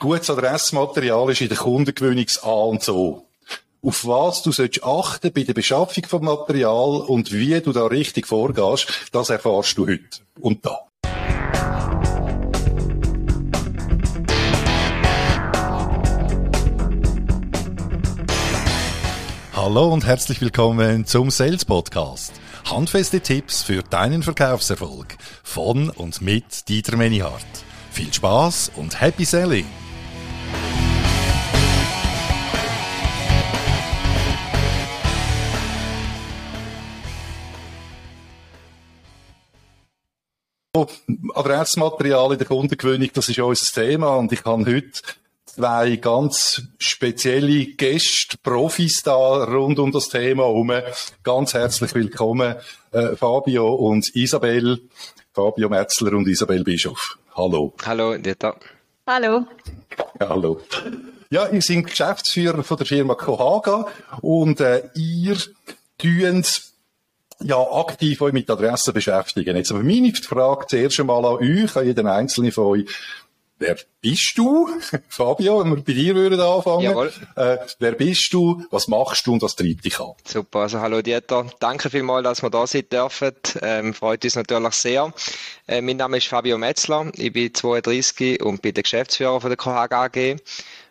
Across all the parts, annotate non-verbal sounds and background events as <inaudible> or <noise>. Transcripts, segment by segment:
Gutes Adressmaterial ist in der Kundengewinnungs A und so. Auf was du sollst achten bei der Beschaffung von Material und wie du da richtig vorgehst, das erfährst du heute und da. Hallo und herzlich willkommen zum Sales Podcast. Handfeste Tipps für deinen Verkaufserfolg von und mit Dieter Menihardt. Viel Spaß und Happy Selling! Adressmaterial in der Kundengewinnung, das ist unser Thema und ich habe heute zwei ganz spezielle Gäste, Profis da rund um das Thema herum. Ganz herzlich willkommen, äh, Fabio und Isabel. Fabio Metzler und Isabel Bischof. Hallo. Hallo, Dieter. Hallo. Ja, hallo. Ja, ihr seid Geschäftsführer von der Firma Cohaga und äh, ihr tut ja, aktiv euch mit Adressen beschäftigen. Jetzt aber meine Frage zuerst einmal an euch, an jeden Einzelnen von euch. Wer bist du? <laughs> Fabio, wenn wir bei dir würden anfangen. Jawohl. Äh, wer bist du? Was machst du und was treibt dich an? Super, also hallo Dieter. Danke vielmals, dass wir da sein dürfen. Ähm, freut uns natürlich sehr. Äh, mein Name ist Fabio Metzler. Ich bin 32 und bin der Geschäftsführer von der KHG AG.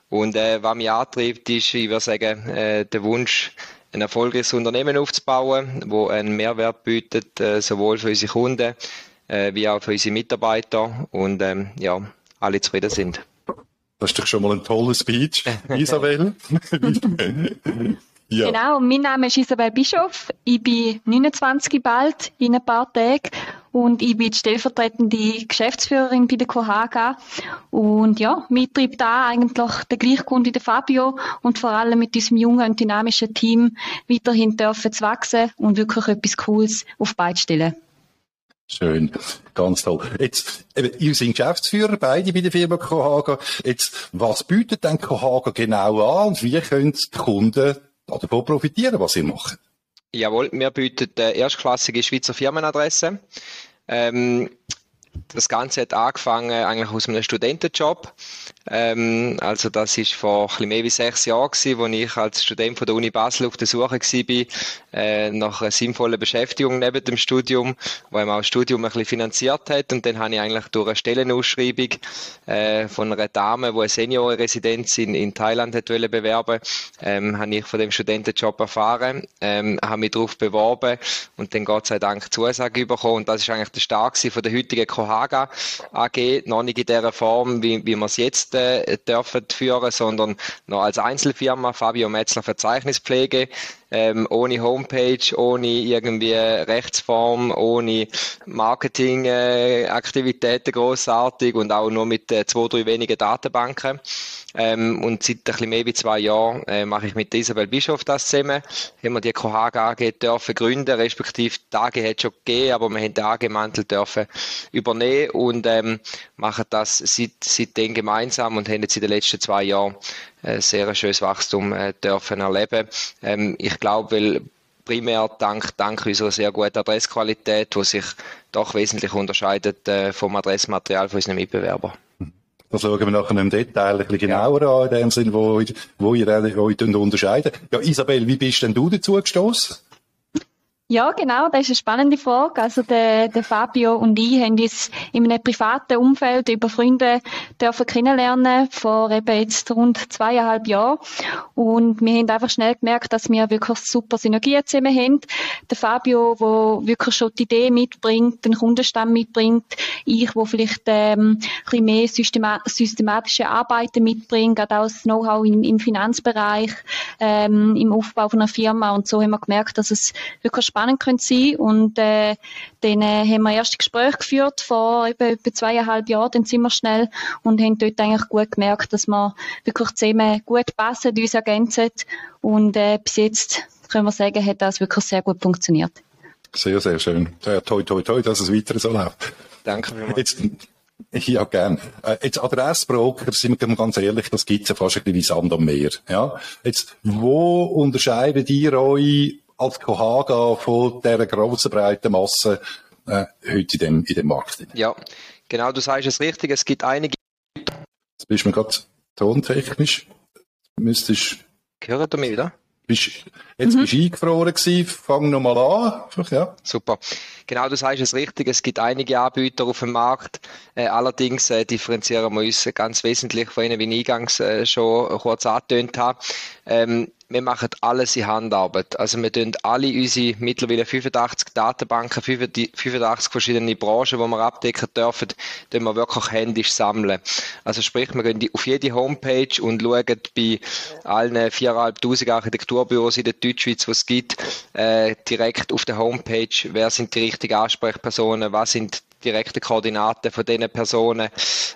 Und äh, was mich antreibt, ist, ich würde sagen, äh, der Wunsch, ein erfolgreiches Unternehmen aufzubauen, wo einen Mehrwert bietet, äh, sowohl für unsere Kunden äh, wie auch für unsere Mitarbeiter und ähm, ja, alle zufrieden sind. Das ist doch schon mal ein toller Speech, <laughs> Isabel. ja. Genau, mein Name ist Isabel Bischof. Ich bin 29 bald, in ein paar Tagen. Und ich bin die stellvertretende Geschäftsführerin bei der Cohaga. Und ja, mich treibt da eigentlich der gleiche Grund wie der Fabio und vor allem mit diesem jungen und dynamischen Team weiterhin dürfen zu wachsen und wirklich etwas Cooles auf beide stellen. Schön, ganz toll. Jetzt, eben, ihr seid Geschäftsführer, beide bei der Firma Cohaga. Jetzt, was bietet denn Cohaga genau an und wie können die Kunden davon profitieren, was ihr macht? Jawohl, wir bieten äh, erstklassige Schweizer Firmenadresse. Ähm, das Ganze hat angefangen eigentlich aus einem Studentenjob. Ähm, also das ist vor ein mehr wie sechs Jahren gewesen, wo ich als Student von der Uni Basel auf der Suche war, äh, nach einer sinnvollen Beschäftigung neben dem Studium, wo einem auch das Studium ein bisschen finanziert hat. Und dann habe ich eigentlich durch eine Stellenausschreibung äh, von einer Dame, die eine Seniorenresidenz in, in Thailand hat bewerben ähm, habe ich von dem Studentenjob erfahren, ähm, habe mich darauf beworben und dann Gott sei Dank Zusage bekommen. Und das ist eigentlich der Start von der heutigen Cohaga AG, noch nicht in der Form, wie, wie wir es jetzt äh, dürfen führen, sondern noch als Einzelfirma. Fabio Metzler Verzeichnispflege ähm, ohne Homepage, ohne irgendwie Rechtsform, ohne Marketingaktivitäten äh, großartig und auch nur mit äh, zwei, drei wenigen Datenbanken. Ähm, und seit ein bisschen mehr wie zwei Jahren äh, mache ich mit Isabel Bischof das zusammen. Haben wir die KHG AG dürfen gründen, respektive die AG hat schon gegeben, aber wir haben den AG-Mantel dürfen übernehmen und ähm, machen das seit, seitdem gemeinsam und haben jetzt in den letzten zwei Jahren äh, sehr schönes Wachstum äh, dürfen erleben. Ähm, ich glaube, weil primär dank, dank unserer sehr guten Adressqualität, die sich doch wesentlich unterscheidet äh, vom Adressmaterial von unseren Mitbewerbern. Das schauen wir nachher im Detail ein bisschen genauer ja. an, in dem Sinn, wo, wo ihr euch unterscheidet. Ja, Isabel, wie bist denn du dazu gestoßen? Ja, genau, das ist eine spannende Frage. Also der, der Fabio und ich haben uns in einem privaten Umfeld über Freunde dürfen kennenlernen, vor eben jetzt rund zweieinhalb Jahren. Und wir haben einfach schnell gemerkt, dass wir wirklich super Synergien zusammen haben. Der Fabio, der wirklich schon die Idee mitbringt, den Kundenstamm mitbringt. Ich, wo vielleicht ähm, ein bisschen mehr systema systematische Arbeiten mitbringt, gerade auch das Know-how im, im, Finanzbereich, ähm, im Aufbau von einer Firma. Und so haben wir gemerkt, dass es wirklich spannend spannend könnte sein und äh, dann äh, haben wir erste Gespräche geführt vor etwa, etwa zweieinhalb Jahren, dann sind wir schnell und haben dort eigentlich gut gemerkt, dass wir wirklich zusammen gut passen, uns ergänzen und äh, bis jetzt können wir sagen, hat das wirklich sehr gut funktioniert. Sehr, sehr schön. Ja, toi, toi, toi, dass es weiter so läuft. Danke vielmals. ja, gern. Äh, jetzt Adressbroker, sind wir ganz ehrlich, das gibt's ja fast ein bisschen wie Sand am Meer. Ja? Jetzt, wo unterscheidet ihr euch als Cohaga von dieser grossen, breiten Masse äh, heute in dem, in dem Markt. Ja, genau, du sagst es richtig. Es gibt einige. Jetzt bist du mir gerade tontechnisch. Müsstest. Hören du mich wieder? Bist, jetzt mhm. bist du eingefroren gewesen. Fang nochmal an. Ja. Super. Genau, du sagst es richtig. Es gibt einige Anbieter auf dem Markt. Äh, allerdings äh, differenzieren wir uns ganz wesentlich von ihnen, wie ich eingangs äh, schon kurz angetönt habe. Ähm, wir machen alles in Handarbeit. Also wir tun alle unsere mittlerweile 85 Datenbanken, 85 verschiedene Branchen, die wir abdecken dürfen, tun wir wirklich händisch sammeln. Also sprich, wir gehen auf jede Homepage und schauen bei allen 4'500 Architekturbüros in der Deutschschweiz, die es gibt, äh, direkt auf der Homepage, wer sind die richtigen Ansprechpersonen, was sind direkte Koordinaten von diesen Personen,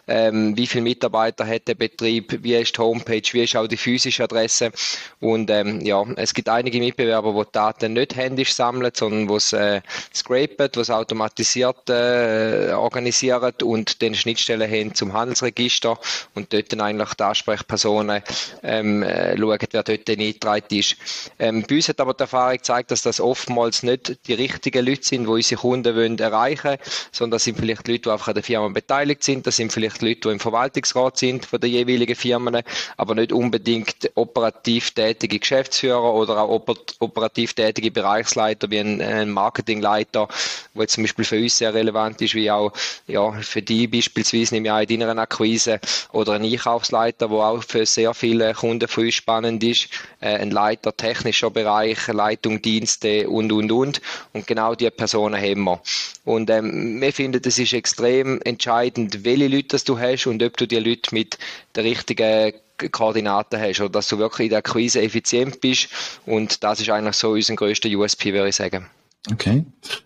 ähm, wie viele Mitarbeiter hat der Betrieb, wie ist die Homepage, wie ist auch die physische Adresse und ähm, ja, es gibt einige Mitbewerber, die Daten nicht händisch sammeln, sondern die es äh, scrapen, die es automatisiert äh, organisieren und den Schnittstellen haben zum Handelsregister und dort dann eigentlich die Ansprechpersonen ähm, äh, schauen, wer dort eingetragen ist. Ähm, bei uns hat aber die Erfahrung gezeigt, dass das oftmals nicht die richtigen Leute sind, die unsere Kunden wollen erreichen wollen, sondern das sind vielleicht Leute, die einfach an der Firma beteiligt sind, das sind vielleicht Leute, die im Verwaltungsrat sind von den jeweiligen Firmen, aber nicht unbedingt operativ tätige Geschäftsführer oder auch operativ tätige Bereichsleiter wie ein, ein Marketingleiter, wo zum Beispiel für uns sehr relevant ist, wie auch ja, für die beispielsweise im Jahr in deiner Akquise oder ein Einkaufsleiter, wo auch für sehr viele Kunden von uns spannend ist, äh, ein Leiter technischer Bereich, Leitung, Dienste und, und, und. Und genau diese Personen haben wir. Und ähm, wir finden, es ist extrem entscheidend, welche Leute du hast und ob du die Leute mit der richtigen Koordinaten hast oder dass du wirklich in der Akquise effizient bist. Und das ist eigentlich so unser größter USP, würde ich sagen. Okay.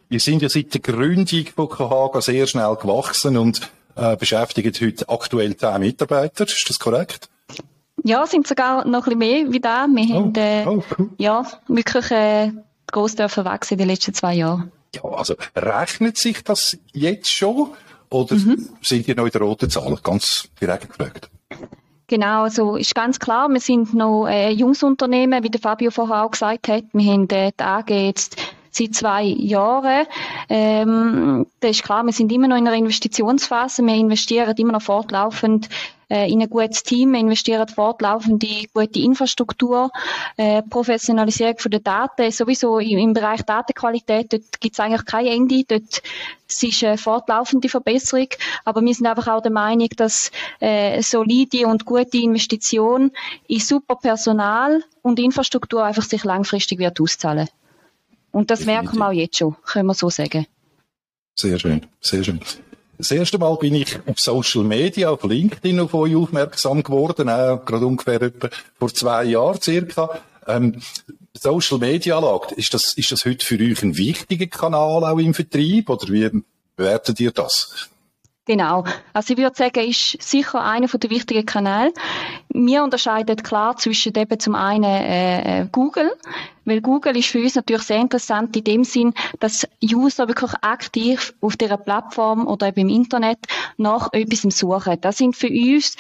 Wir sind ja seit der Gründung von Kohaga sehr schnell gewachsen und äh, beschäftigen heute aktuell 10 Mitarbeiter. Ist das korrekt? Ja, sind sogar noch ein bisschen mehr wie da. Wir oh, haben äh, oh, cool. ja, wirklich äh, gross dürfen wachsen in den letzten zwei Jahren. Ja, also rechnet sich das jetzt schon oder mhm. sind die noch in der roten Zahl? Ganz direkt gefragt. Genau, also ist ganz klar, wir sind noch ein junges Unternehmen, wie der Fabio vorher auch gesagt hat. Wir haben äh, die AG jetzt seit zwei Jahren. Ähm, das ist klar, wir sind immer noch in einer Investitionsphase. Wir investieren immer noch fortlaufend äh, in ein gutes Team, wir investieren fortlaufend in gute Infrastruktur, äh, Professionalisierung von der Daten, sowieso im, im Bereich Datenqualität, dort gibt es eigentlich kein Ende, dort es ist eine fortlaufende Verbesserung, aber wir sind einfach auch der Meinung, dass äh, solide und gute Investition in super Personal und Infrastruktur einfach sich langfristig wird auszahlen. Und das Definitiv. merken wir auch jetzt schon, können wir so sagen. Sehr schön, sehr schön. Das erste Mal bin ich auf Social Media, auf LinkedIn auf euch aufmerksam geworden, auch gerade ungefähr etwa vor zwei Jahren circa. Ähm, Social Media Lage, ist das, ist das heute für euch ein wichtiger Kanal auch im Vertrieb oder wie bewertet ihr das? Genau. Also ich würde sagen, ist sicher einer der wichtigen Kanäle. Wir unterscheiden klar zwischen eben zum einen äh, äh, Google, weil Google ist für uns natürlich sehr interessant in dem Sinn, dass User wirklich aktiv auf dieser Plattform oder eben im Internet nach etwas suchen. Das sind für uns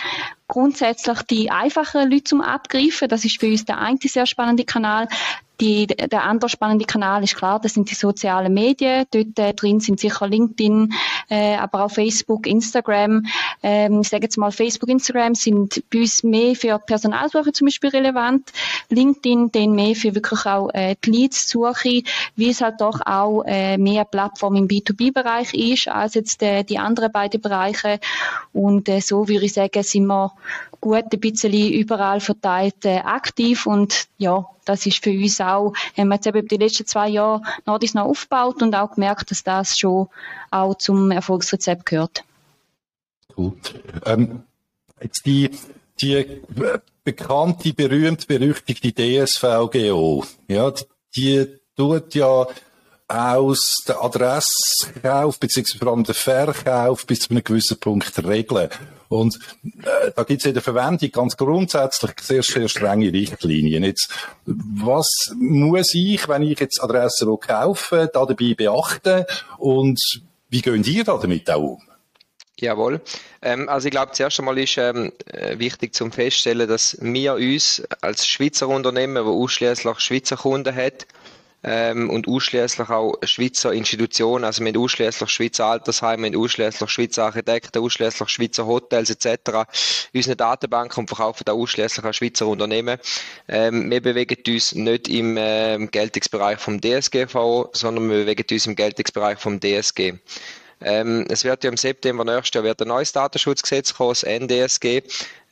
grundsätzlich die einfachen Leute zum Abgreifen. Das ist für uns der einzige sehr spannende Kanal. Die, der andere spannende Kanal ist klar, das sind die sozialen Medien. Dort äh, drin sind sicher LinkedIn, äh, aber auch Facebook, Instagram. Ähm, ich sage jetzt mal, Facebook, Instagram sind bei uns mehr für Personalsuche zum Beispiel relevant. LinkedIn dann mehr für wirklich auch äh, die Leads-Suche, wie es halt doch auch äh, mehr Plattform im B2B-Bereich ist als jetzt äh, die anderen beiden Bereiche. Und äh, so würde ich sagen, sind wir gut ein bisschen überall verteilt äh, aktiv und ja, das ist für uns auch, haben wir jetzt eben die letzten zwei Jahre noch noch aufgebaut und auch gemerkt, dass das schon auch zum Erfolgsrezept gehört. Cool. Ähm, jetzt die, die bekannte, berühmt berüchtigte DSVGO, ja, die tut ja aus der Adresskauf beziehungsweise vor allem der Verkauf bis zu einem gewissen Punkt regeln. Und äh, da gibt es in der Verwendung ganz grundsätzlich sehr, sehr strenge Richtlinien. Jetzt, was muss ich, wenn ich jetzt Adressen kaufe, da dabei beachten und wie gehen ihr da damit auch um? Jawohl. Ähm, also ich glaube, zuerst einmal ist ähm, äh, wichtig zum feststellen, dass wir uns als Schweizer Unternehmen, wo ausschließlich Schweizer Kunden hat, ähm, und ausschließlich auch Schweizer Institutionen, also haben ausschließlich Schweizer Altersheime, wir haben ausschließlich Schweizer Architekten, ausschließlich Schweizer Hotels etc. Unsere Datenbanken und verkaufen da ausschließlich an Schweizer Unternehmen. Ähm, wir bewegen uns nicht im äh, Geltungsbereich vom DSGV, sondern wir bewegen uns im Geltungsbereich vom DSG. Ähm, es wird ja im September nächstes Jahr wird ein neues Datenschutzgesetz kommen, das NDSG.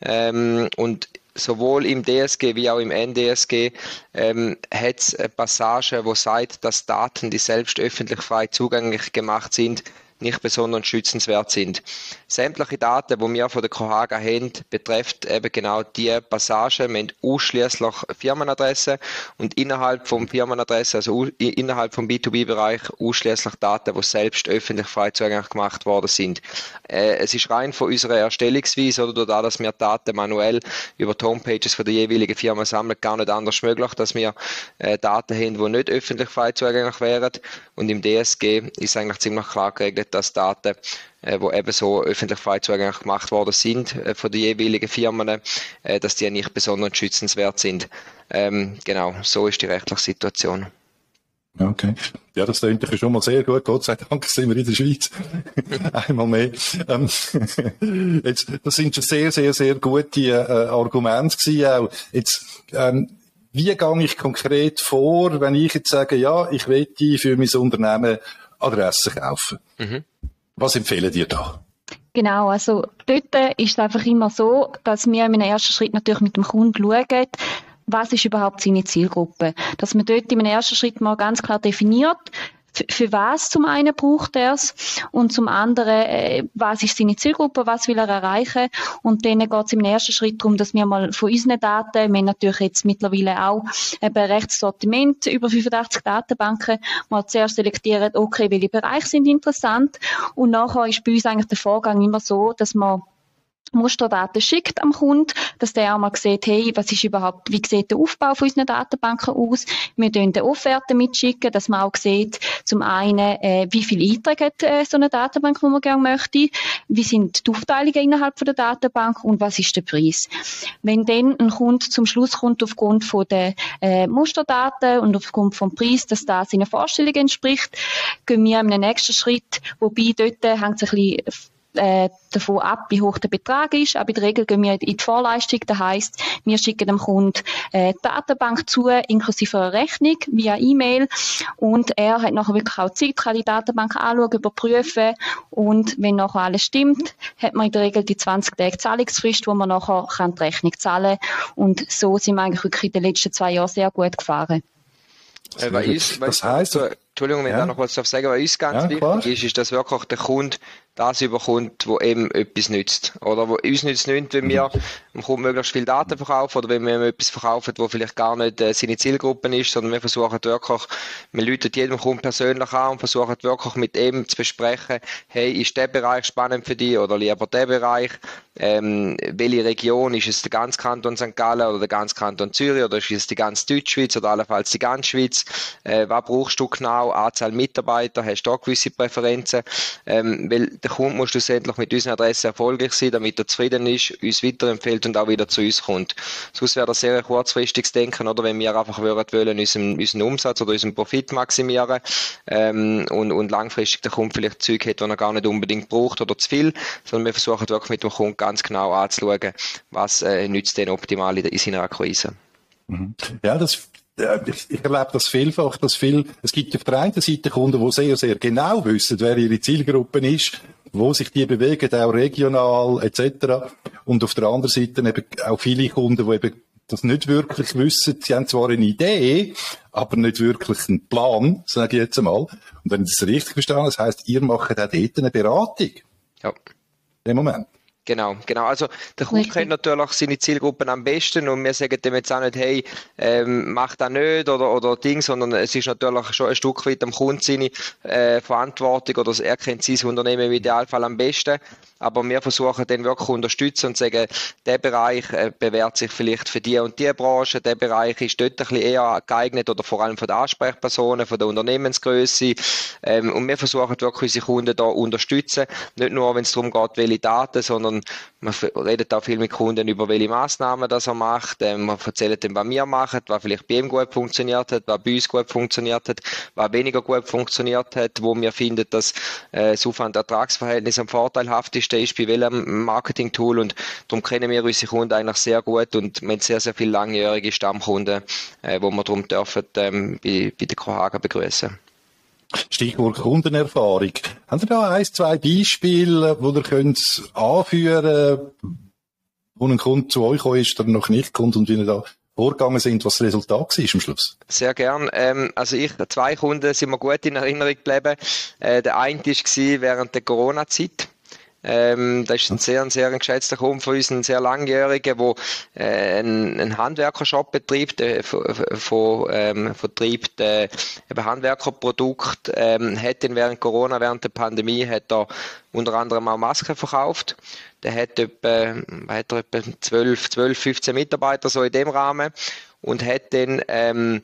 Ähm, und sowohl im DSG wie auch im NDSG ähm, hat es eine Passage, wo sagt, dass Daten, die selbst öffentlich frei zugänglich gemacht sind, nicht besonders schützenswert sind. Sämtliche Daten, die wir von der Kohaga haben, betrifft eben genau die Passage. Wir haben ausschließlich Firmenadresse und innerhalb vom Firmenadresse, also innerhalb vom B2B-Bereich, ausschließlich Daten, die selbst öffentlich frei zugänglich gemacht worden sind. Äh, es ist rein von unserer Erstellungsweise oder dadurch, dass wir Daten manuell über die Homepages von der jeweiligen Firma sammeln, gar nicht anders möglich, dass wir äh, Daten haben, die nicht öffentlich frei zugänglich wären. Und im DSG ist eigentlich ziemlich klar geregelt, dass Daten, äh, wo eben so öffentlich frei zugänglich gemacht worden sind äh, von den jeweiligen Firmen, äh, dass die nicht besonders schützenswert sind. Ähm, genau, so ist die rechtliche Situation. Okay. Ja, das klingt schon mal sehr gut. Gott sei Dank sind wir in der Schweiz. <laughs> Einmal mehr. Ähm, <laughs> jetzt, das sind schon sehr, sehr, sehr gute äh, Argumente gewesen auch. Jetzt, ähm, wie gehe ich konkret vor, wenn ich jetzt sage, ja, ich will für mein Unternehmen Adresse kaufen. Mhm. Was empfehlen dir da? Genau, also dort ist es einfach immer so, dass wir im ersten Schritt natürlich mit dem Kunden schauen, was ist überhaupt seine Zielgruppe. Dass man dort im ersten Schritt mal ganz klar definiert, für was zum einen braucht er es und zum anderen, äh, was ist seine Zielgruppe, was will er erreichen und dann geht es im ersten Schritt darum, dass wir mal von unseren Daten, wir haben natürlich jetzt mittlerweile auch ein rechts Sortiment, über 85 Datenbanken, mal zuerst selektieren, okay, welche Bereiche sind interessant und nachher ist bei uns eigentlich der Vorgang immer so, dass man Musterdaten schickt am Kunden, dass der auch mal sieht, hey, was ist überhaupt, wie sieht der Aufbau von unseren Datenbanken aus? Wir tun eine Offerte mitschicken, dass man auch sieht, zum einen, äh, wie viele Einträge hat äh, so eine Datenbank, die man gerne möchte, wie sind die Aufteilungen innerhalb von der Datenbank und was ist der Preis? Wenn dann ein Kunde zum Schluss kommt, aufgrund von der äh, Musterdaten und aufgrund vom Preis, dass das seinen Vorstellungen entspricht, gehen wir in den nächsten Schritt, wobei dort hängt es ein bisschen äh, davon ab, wie hoch der Betrag ist. Aber in der Regel gehen wir in die Vorleistung. Das heisst, wir schicken dem Kunden äh, die Datenbank zu, inklusive einer Rechnung via E-Mail. Und er hat nachher wirklich auch Zeit, kann die Datenbank anschauen, überprüfen. Und wenn nachher alles stimmt, hat man in der Regel die 20 Tage Zahlungsfrist, wo man nachher kann die Rechnung zahlen kann. Und so sind wir eigentlich wirklich in den letzten zwei Jahren sehr gut gefahren. Äh, uns, das heißt, Entschuldigung, wenn ja. ich da noch was sagen was uns ganz ja, wichtig klar. ist, ist, dass wirklich der Kunde das überkommt, wo eben etwas nützt. Oder wo uns nützt wenn wir dem Kunden möglichst viel Daten verkaufen oder wenn wir ihm etwas verkaufen, wo vielleicht gar nicht äh, seine Zielgruppe ist, sondern wir versuchen wirklich, wir läuten jedem Kunden persönlich an und versuchen wirklich mit ihm zu besprechen, hey, ist der Bereich spannend für dich oder lieber der Bereich? Ähm, welche Region? Ist es der ganze Kanton St. Gallen oder der ganze Kanton Zürich oder ist es die ganze Deutschschweiz oder allenfalls die ganze Schweiz? Äh, was brauchst du genau? Anzahl Mitarbeiter? Hast du da gewisse Präferenzen? Ähm, weil der Kunde muss schlussendlich mit unserer Adresse erfolgreich sein, damit er zufrieden ist, uns weiterempfiehlt und auch wieder zu uns kommt. Sonst wäre das sehr kurzfristiges Denken, oder wenn wir einfach würden wollen, unseren, unseren Umsatz oder unseren Profit maximieren ähm, und, und langfristig der Kunde vielleicht Zeug hat, das er gar nicht unbedingt braucht oder zu viel, sondern wir versuchen wirklich mit dem Kunden ganz genau anzuschauen, was äh, nützt denn optimal in, in seiner Akquise. Mhm. Ja, das ich, erlebe das vielfach, dass viel, es gibt auf der einen Seite Kunden, die sehr, sehr genau wissen, wer ihre Zielgruppe ist, wo sich die bewegen, auch regional etc. Und auf der anderen Seite eben auch viele Kunden, die eben das nicht wirklich wissen. Sie haben zwar eine Idee, aber nicht wirklich einen Plan, sage ich jetzt einmal. Und wenn ich das richtig verstanden das heisst, ihr macht auch dort eine Beratung. Ja. Im Moment. Genau, genau. Also der Kunde kennt natürlich seine Zielgruppen am besten und wir sagen dem jetzt auch nicht, hey, ähm, mach das nicht oder, oder Ding, sondern es ist natürlich schon ein Stück weit am Kunden seine äh, Verantwortung oder er kennt sein Unternehmen im Idealfall am besten. Aber wir versuchen den wirklich zu unterstützen und sagen, der Bereich äh, bewährt sich vielleicht für die und die Branche, der Bereich ist dort ein bisschen eher geeignet oder vor allem von den Ansprechpersonen, von der Unternehmensgröße. Ähm, und wir versuchen wirklich unsere Kunden da unterstützen. Nicht nur, wenn es darum geht, welche Daten, sondern sondern man redet auch viel mit Kunden über welche Maßnahmen das er macht. Ähm, man erzählt dem, was wir machen, was vielleicht bei ihm gut funktioniert hat, was bei uns gut funktioniert hat, was weniger gut funktioniert hat, wo wir finden, dass äh, das Aufwand-Ertragsverhältnis am vorteilhaftesten ist bei welchem Marketing-Tool und darum kennen wir unsere Kunden eigentlich sehr gut und wir haben sehr, sehr viele langjährige Stammkunden, äh, wo wir darum dürfen ähm, bei, bei der Kohaga begrüßen. Stichwort Kundenerfahrung. Haben Sie da ein, zwei Beispiele, wo ihr könnt anführen wo ein Kunde zu euch ist, der noch nicht kommt und wie ihr da vorgegangen sind, was das Resultat war am Schluss? Sehr gern. Ähm, also ich, zwei Kunden sind mir gut in Erinnerung geblieben. Äh, der eine war während der Corona-Zeit. Ähm, das ist ein sehr, ein sehr geschätzter Kunde von uns, ein sehr langjähriger, der äh, einen, einen Handwerkershop betreibt, äh, von, ähm, vertreibt äh, eben Handwerkerprodukt, ähm, hat ihn während Corona, während der Pandemie, hat er unter anderem auch Masken verkauft. Der hat etwa, hat er etwa 12, 12, 15 Mitarbeiter so in dem Rahmen und hat dann ähm,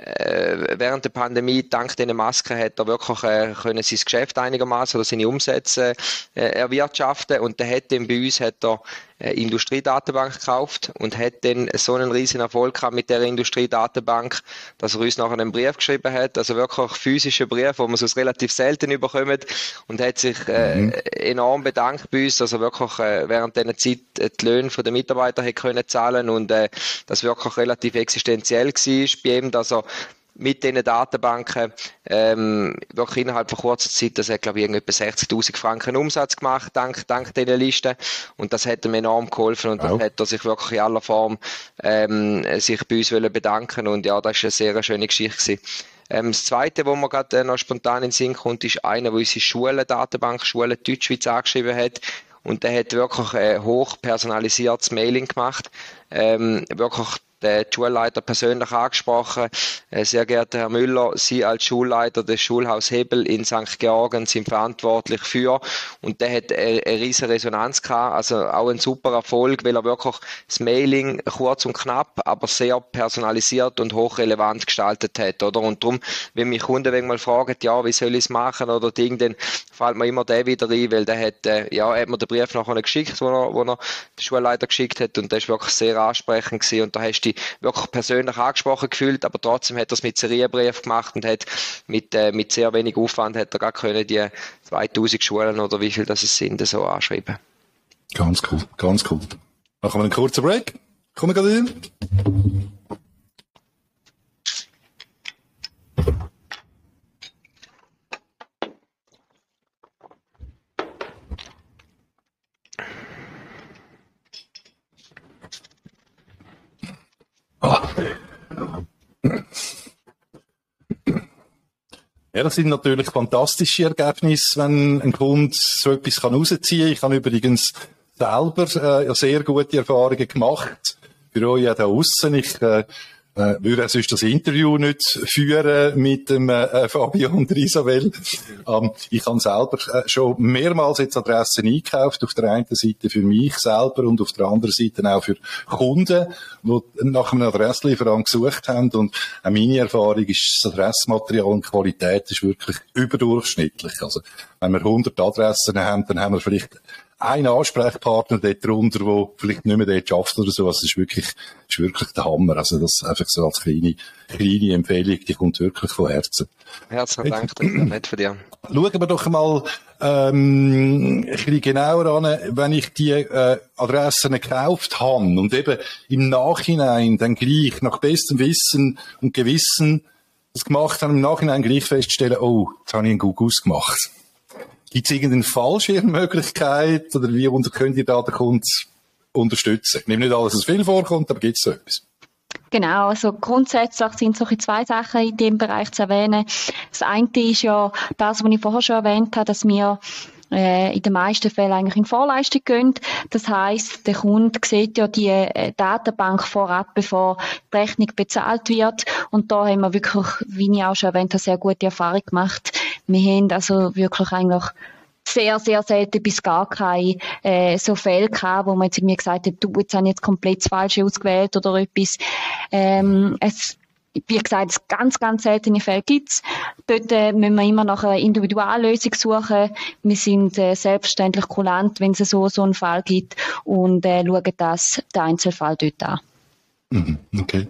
äh, während der Pandemie, dank diesen Masken, hat er wirklich äh, können sein Geschäft einigermaßen oder seine Umsätze äh, erwirtschaften. Und der hat dann bei uns hat er äh, Industriedatenbank gekauft und hat dann so einen riesen Erfolg gehabt mit der Industriedatenbank, dass er uns nachher einen Brief geschrieben hat, also wirklich physischen Brief, wo man es relativ selten überkommt und hat sich äh, mhm. enorm bedankt bei uns, dass er wirklich äh, während dieser Zeit äh, die Löhne der Mitarbeiter hat können zahlen und äh, das wirklich relativ existenziell war bei ihm, dass er mit diesen Datenbanken ähm, wirklich innerhalb von kurzer Zeit, das hat glaube ich etwa 60'000 Franken Umsatz gemacht, dank, dank dieser Liste und das hat ihm enorm geholfen und wow. das hat er sich wirklich in aller Form ähm, sich bei uns bedanken und ja, das ist eine sehr schöne Geschichte gewesen. Ähm, das Zweite, wo man gerade äh, noch spontan in den Sinn kommt, ist einer, der unsere Schulen, Datenbank Schulen Deutschschweiz angeschrieben hat und der hat wirklich ein hoch personalisiertes Mailing gemacht, ähm, wirklich den Schulleiter persönlich angesprochen. Äh, sehr geehrter Herr Müller, Sie als Schulleiter des Schulhaus Hebel in St. Georgen sind verantwortlich für. Und der hat eine, eine riesige Resonanz gehabt, also auch ein super Erfolg, weil er wirklich das Mailing kurz und knapp, aber sehr personalisiert und hochrelevant gestaltet hat, oder? Und darum, wenn mich Kunden mal fragen, ja, wie soll ich es machen oder Ding, dann fällt mir immer der wieder ein, weil der hat, äh, ja, hat mir den Brief nachher geschickt, wo er, wo er den Schulleiter geschickt hat und der ist wirklich sehr ansprechend gewesen und da hast du dich wirklich persönlich angesprochen gefühlt, aber trotzdem hat er es mit Serienbrief gemacht und hat mit, äh, mit sehr wenig Aufwand hat er gar können die 2000 Schulen oder wie viel das es sind, so anschreiben. Ganz cool, ganz cool. Machen wir einen kurzen Break. Kommen wir gerade hin. Ja, das sind natürlich fantastische Ergebnisse, wenn ein Kunde so etwas kann rausziehen kann. Ich habe übrigens selber äh, sehr gute Erfahrungen gemacht. Für euch auch da aussen. Ich äh, äh, würde sonst das Interview nicht führen mit dem äh, Fabio und Isabel. Ähm, ich habe selber äh, schon mehrmals jetzt Adressen eingekauft, auf der einen Seite für mich selber und auf der anderen Seite auch für Kunden, die nach einem Adresslieferant gesucht haben und auch meine Erfahrung ist, das Adressmaterial und Qualität ist wirklich überdurchschnittlich. Also wenn wir 100 Adressen haben, dann haben wir vielleicht ein Ansprechpartner dort drunter, der vielleicht nicht mehr dort schafft oder so. Also, das ist wirklich, ist wirklich der Hammer. Also, das einfach so als kleine, kleine Empfehlung, die kommt wirklich von Herzen. Herzlichen Dank, das nett von dir. Schauen wir doch mal, ähm, ein bisschen genauer an, wenn ich die, äh, Adressen gekauft habe und eben im Nachhinein dann gleich nach bestem Wissen und Gewissen das gemacht habe, im Nachhinein gleich feststellen, oh, jetzt habe ich einen Gugus gemacht. Gibt es irgendeine Fallschirmmöglichkeit oder wie könnt ihr da den Kunden unterstützen? Nehme nicht alles, was viel vorkommt, aber gibt es so etwas? Genau, also grundsätzlich sind solche zwei Sachen in dem Bereich zu erwähnen. Das eine ist ja das, was ich vorher schon erwähnt habe, dass wir äh, in den meisten Fällen eigentlich in Vorleistung gehen. Das heißt, der Kunde sieht ja die äh, Datenbank vorab, bevor die Rechnung bezahlt wird. Und da haben wir wirklich, wie ich auch schon erwähnt habe, sehr gute Erfahrung gemacht. Wir haben also wirklich eigentlich sehr, sehr selten bis gar keine äh, so Fälle gehabt, wo man jetzt irgendwie gesagt hat, du, jetzt habe ich jetzt komplett falsch ausgewählt oder etwas. Ähm, es wie gesagt, ganz, ganz seltene Fälle gibt's. Dort äh, müssen wir immer nach einer Individuallösung suchen. Wir sind äh, selbstverständlich kulant, wenn es so, so einen Fall gibt und äh, schauen das, den Einzelfall dort an. Mhm, okay.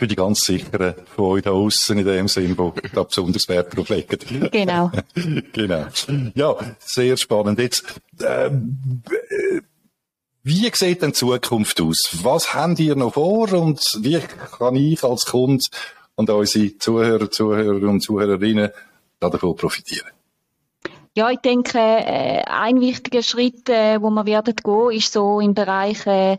Für die ganz sicheren von euch da aussen in dem Sinn, wo da besonders Wert drauf legen. <laughs> Genau. <laughs> genau. Ja, sehr spannend. Jetzt, äh, wie sieht denn die Zukunft aus? Was habt ihr noch vor und wie kann ich als Kunde und unsere Zuhörer, Zuhörer und Zuhörerinnen davon profitieren? Ja, ich denke, äh, ein wichtiger Schritt, äh, wo wir werden gehen, ist so im Bereich äh,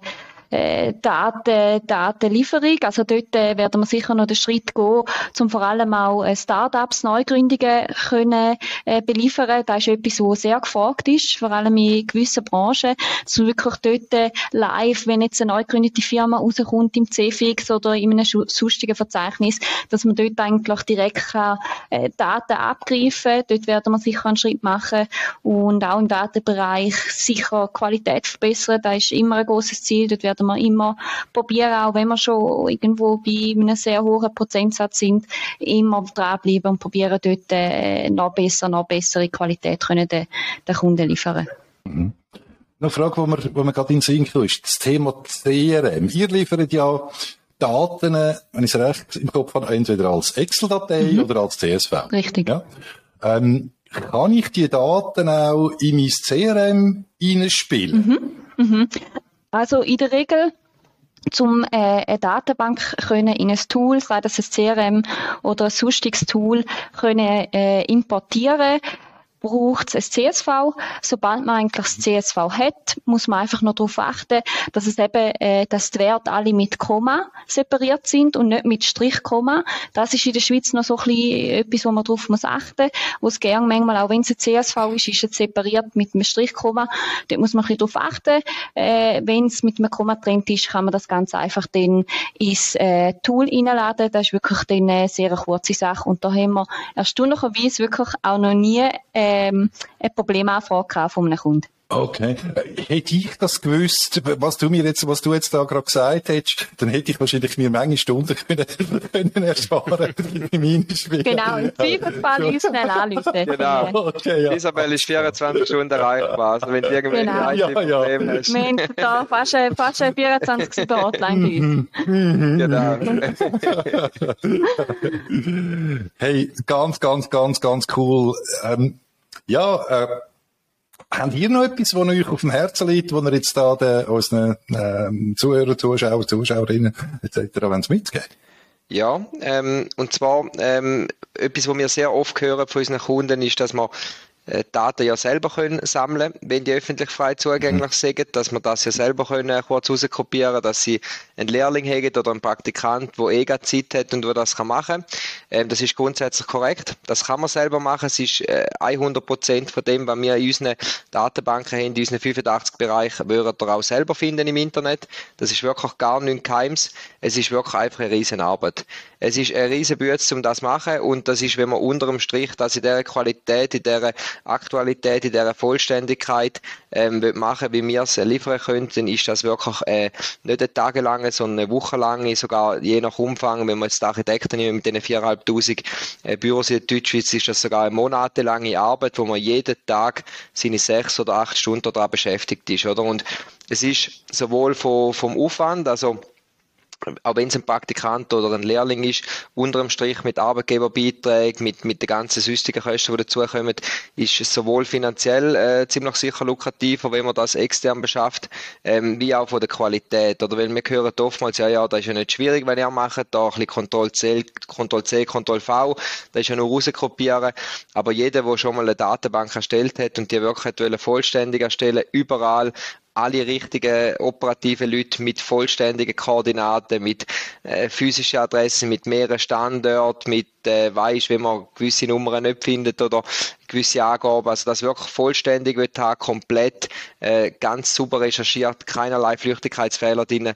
äh, Daten, Datenlieferung. Also dort äh, werden wir sicher noch den Schritt gehen, um vor allem auch äh, Startups, Neugründungen können äh, beliefern. Das ist etwas, was sehr gefragt ist, vor allem in gewissen Branchen, man wirklich dort äh, live, wenn jetzt eine neu gegründete Firma rauskommt im CFX oder in einem sonstigen Verzeichnis, dass man dort eigentlich direkt kann, äh, Daten abgreifen. Dort werden wir sicher einen Schritt machen und auch im Datenbereich sicher Qualität verbessern. Das ist immer ein großes Ziel. Dort werden werden wir immer probieren, auch wenn wir schon irgendwo bei einem sehr hohen Prozentsatz sind, immer dranbleiben und probieren dort äh, noch besser, noch bessere Qualität können den, den Kunden liefern. Mhm. Eine Frage, wo man, wo man gerade in den Sinn kommt, ist das Thema CRM. Ihr liefert ja Daten, wenn ich es recht im Kopf habe, entweder als Excel-Datei mhm. oder als CSV. Richtig. Ja? Ähm, kann ich die Daten auch in mein CRM hineinspielen? Mhm. Mhm. Also in der Regel zum äh, eine Datenbank können in ein Tool, sei das ein CRM oder ein sonstiges Tool, können äh, importieren braucht es ein CSV. Sobald man eigentlich das CSV hat, muss man einfach noch darauf achten, dass es eben, äh, dass die Werte alle mit Komma separiert sind und nicht mit Strichkomma. Das ist in der Schweiz noch so ein bisschen etwas, wo man darauf muss achten, wo es gerne manchmal, auch wenn es ein CSV ist, ist es separiert mit einem Strichkomma. Dort muss man ein bisschen darauf achten. Äh, wenn es mit einem Komma trennt ist, kann man das ganz einfach dann ins äh, Tool reinladen. Das ist wirklich dann eine sehr kurze Sache und da haben wir erstaunlicherweise wirklich auch noch nie äh, ähm, eine Problemanfrage von einem Kunden. Okay. Hätte ich das gewusst, was du mir jetzt, was du jetzt da gerade gesagt hättest, dann hätte ich wahrscheinlich mir Menge Stunden <laughs> können, können ersparen in meinen Spielen. Genau, im Zweifelsfall uns schnell anrufen. Genau. Okay, ja. Isabel ist 24 Stunden erreichbar, also wenn du irgendwelche genau. ja, Probleme ja. hast. Wir haben da fast, fast 24 Stunden <laughs> Hotline bei uns. genau. <laughs> hey, ganz, ganz, ganz, ganz cool. Ähm, ja, äh, Habt ihr noch etwas, was euch auf dem Herzen liegt, wo ihr jetzt da den, unseren ähm, Zuhörern, Zuschauern, Zuschauerinnen etc. mitgeben Ja, ähm, und zwar ähm, etwas, was wir sehr oft hören von unseren Kunden, ist, dass man Daten ja selber können sammeln, wenn die öffentlich frei zugänglich mhm. sind, dass man das ja selber können kurz rauskopieren, dass sie einen Lehrling haben oder einen Praktikant, der eh Zeit hat und der das kann machen. Ähm, das ist grundsätzlich korrekt. Das kann man selber machen. Es ist äh, 100 Prozent von dem, was wir in unseren Datenbanken haben, in unseren 85 Bereichen, würden ihr auch selber finden im Internet. Das ist wirklich gar nichts Geheimes. Es ist wirklich einfach eine riesen Arbeit. Es ist eine riesen Bühne, um das zu machen und das ist, wenn man unter dem Strich das in dieser Qualität, in dieser Aktualität, in dieser Vollständigkeit ähm, machen, wie wir es liefern können, dann ist das wirklich äh, nicht eine tagelange, sondern eine wochenlange, sogar je nach Umfang, wenn man jetzt die Architekten nehmen, mit diesen 4'500 äh, Büros in Deutschschweiz, ist das sogar eine monatelange Arbeit, wo man jeden Tag seine sechs oder acht Stunden daran beschäftigt ist, oder? Und es ist sowohl vom, vom Aufwand, also auch wenn es ein Praktikant oder ein Lehrling ist, unterm Strich mit Arbeitgeberbeiträgen, mit, mit den ganzen sonstigen Kosten, die dazukommen, ist es sowohl finanziell äh, ziemlich sicher lukrativer, wenn man das extern beschafft, ähm, wie auch von der Qualität. Oder wenn wir hören oftmals, ja, ja, das ist ja nicht schwierig, wenn ihr macht, da ein bisschen Ctrl-C, Ctrl-C, Ctrl-V, das ist ja nur rauskopieren. Aber jeder, der schon mal eine Datenbank erstellt hat und die wirklich vollständig erstellen, überall alle richtigen operativen Leute mit vollständigen Koordinaten, mit äh, physischen Adressen, mit mehreren Standorten, mit äh, weiß, wenn man gewisse Nummern nicht findet oder gewisse Angaben, also das wirklich vollständig wird haben, komplett äh, ganz super recherchiert, keinerlei Flüchtigkeitsfehler drin,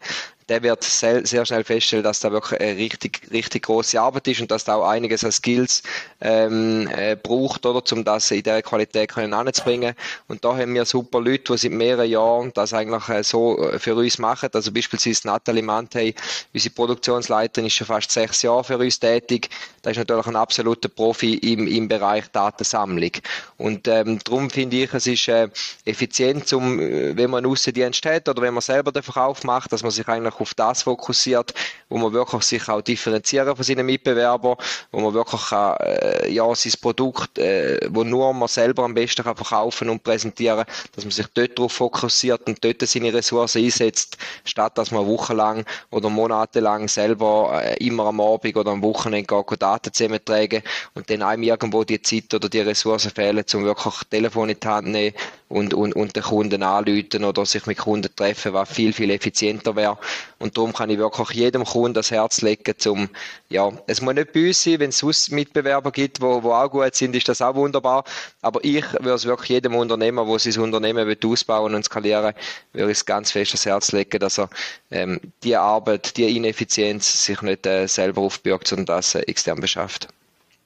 der wird sehr, sehr schnell feststellen, dass da wirklich eine richtig, richtig große Arbeit ist und dass da auch einiges an Skills ähm, äh, braucht, oder, um das in der Qualität können anzubringen. Und da haben wir super Leute, die seit mehreren Jahren das eigentlich äh, so äh, für uns machen. Also beispielsweise Nathalie Mantei, unsere Produktionsleiterin, ist schon fast sechs Jahre für uns tätig. Da ist natürlich ein absoluter Profi im, im Bereich Datensammlung. Und ähm, darum finde ich, es ist äh, effizient, um, äh, wenn man einen Aussendienst hat oder wenn man selber den Verkauf macht, dass man sich eigentlich auf das fokussiert, wo man wirklich sich auch differenzieren von seinen Mitbewerbern, wo man wirklich kann, äh, ja, sein Produkt, äh, wo nur man selber am besten kann verkaufen und präsentieren, dass man sich dort darauf fokussiert und dort seine Ressourcen einsetzt, statt dass man wochenlang oder monatelang selber äh, immer am Abend oder am Wochenende geht, Daten zusammentragen und dann einem irgendwo die Zeit oder die Ressourcen fehlen, um wirklich Telefon in die Hand nehmen und, und, und den Kunden anrufen oder sich mit Kunden treffen, was viel, viel effizienter wäre. Und darum kann ich wirklich jedem Kunden das Herz legen, zum, ja, es muss nicht bei uns sein, wenn es sonst Mitbewerber gibt, wo, wo auch gut sind, ist das auch wunderbar. Aber ich würde es wirklich jedem Unternehmer, wo sein Unternehmen will ausbauen und skalieren, würde ich es ganz fest das Herz legen, dass er ähm, die Arbeit, die Ineffizienz sich nicht äh, selber aufbürgt, sondern das äh, extern beschafft.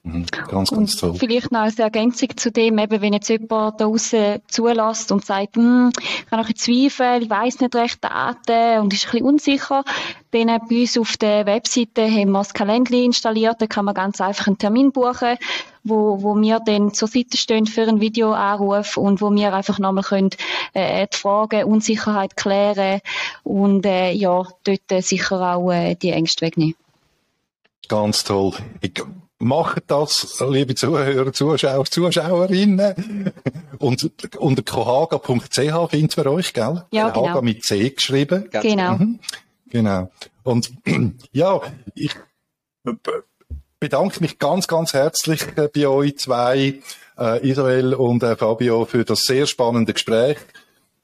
Mhm, ganz, ganz toll. Vielleicht noch als Ergänzung zu dem, eben, wenn jetzt jemand da draußen zulässt und sagt, hm, ich habe noch ein Zweifel, ich weiss nicht recht Daten und ist ein bisschen unsicher, dann bei uns auf der Webseite haben wir das Kalender installiert, da kann man ganz einfach einen Termin buchen, wo, wo wir dann zur Seite stehen für einen Videoanruf und wo wir einfach nochmal können, äh, die Fragen, Unsicherheit klären und äh, ja, dort äh, sicher auch äh, die Ängste wegnehmen. Ganz toll. Ich Macht das, liebe Zuhörer, Zuschauer, Zuschauerinnen. Und unter kohaga.ch findet ihr euch, gell? Ja, genau. Haga mit C geschrieben. Genau. Mhm. Genau. Und <clears throat> ja, ich bedanke mich ganz, ganz herzlich äh, bei euch zwei, äh, Israel und äh, Fabio, für das sehr spannende Gespräch.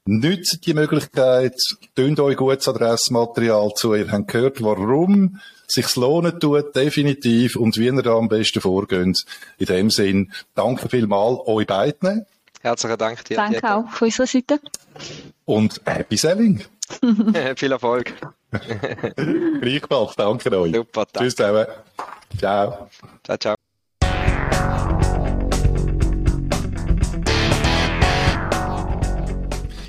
Nützt die Möglichkeit, tönt euch gutes Adressmaterial zu. Ihr habt gehört, warum sich's lohnen tut, definitiv, und wie ihr da am besten vorgeht. In dem Sinn, danke vielmal euch beiden. Herzlichen Dank dir. Danke Dieter. auch von unserer Seite. Und happy selling. <laughs> Viel Erfolg. <laughs> Gleichfalls, danke euch. Super, danke. Tschüss zusammen. Ciao. Ciao, ciao.